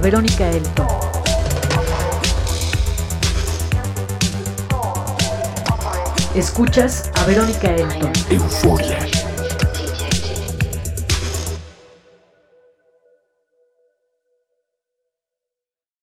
Verónica Elton. Escuchas a Verónica Elton. Euforia.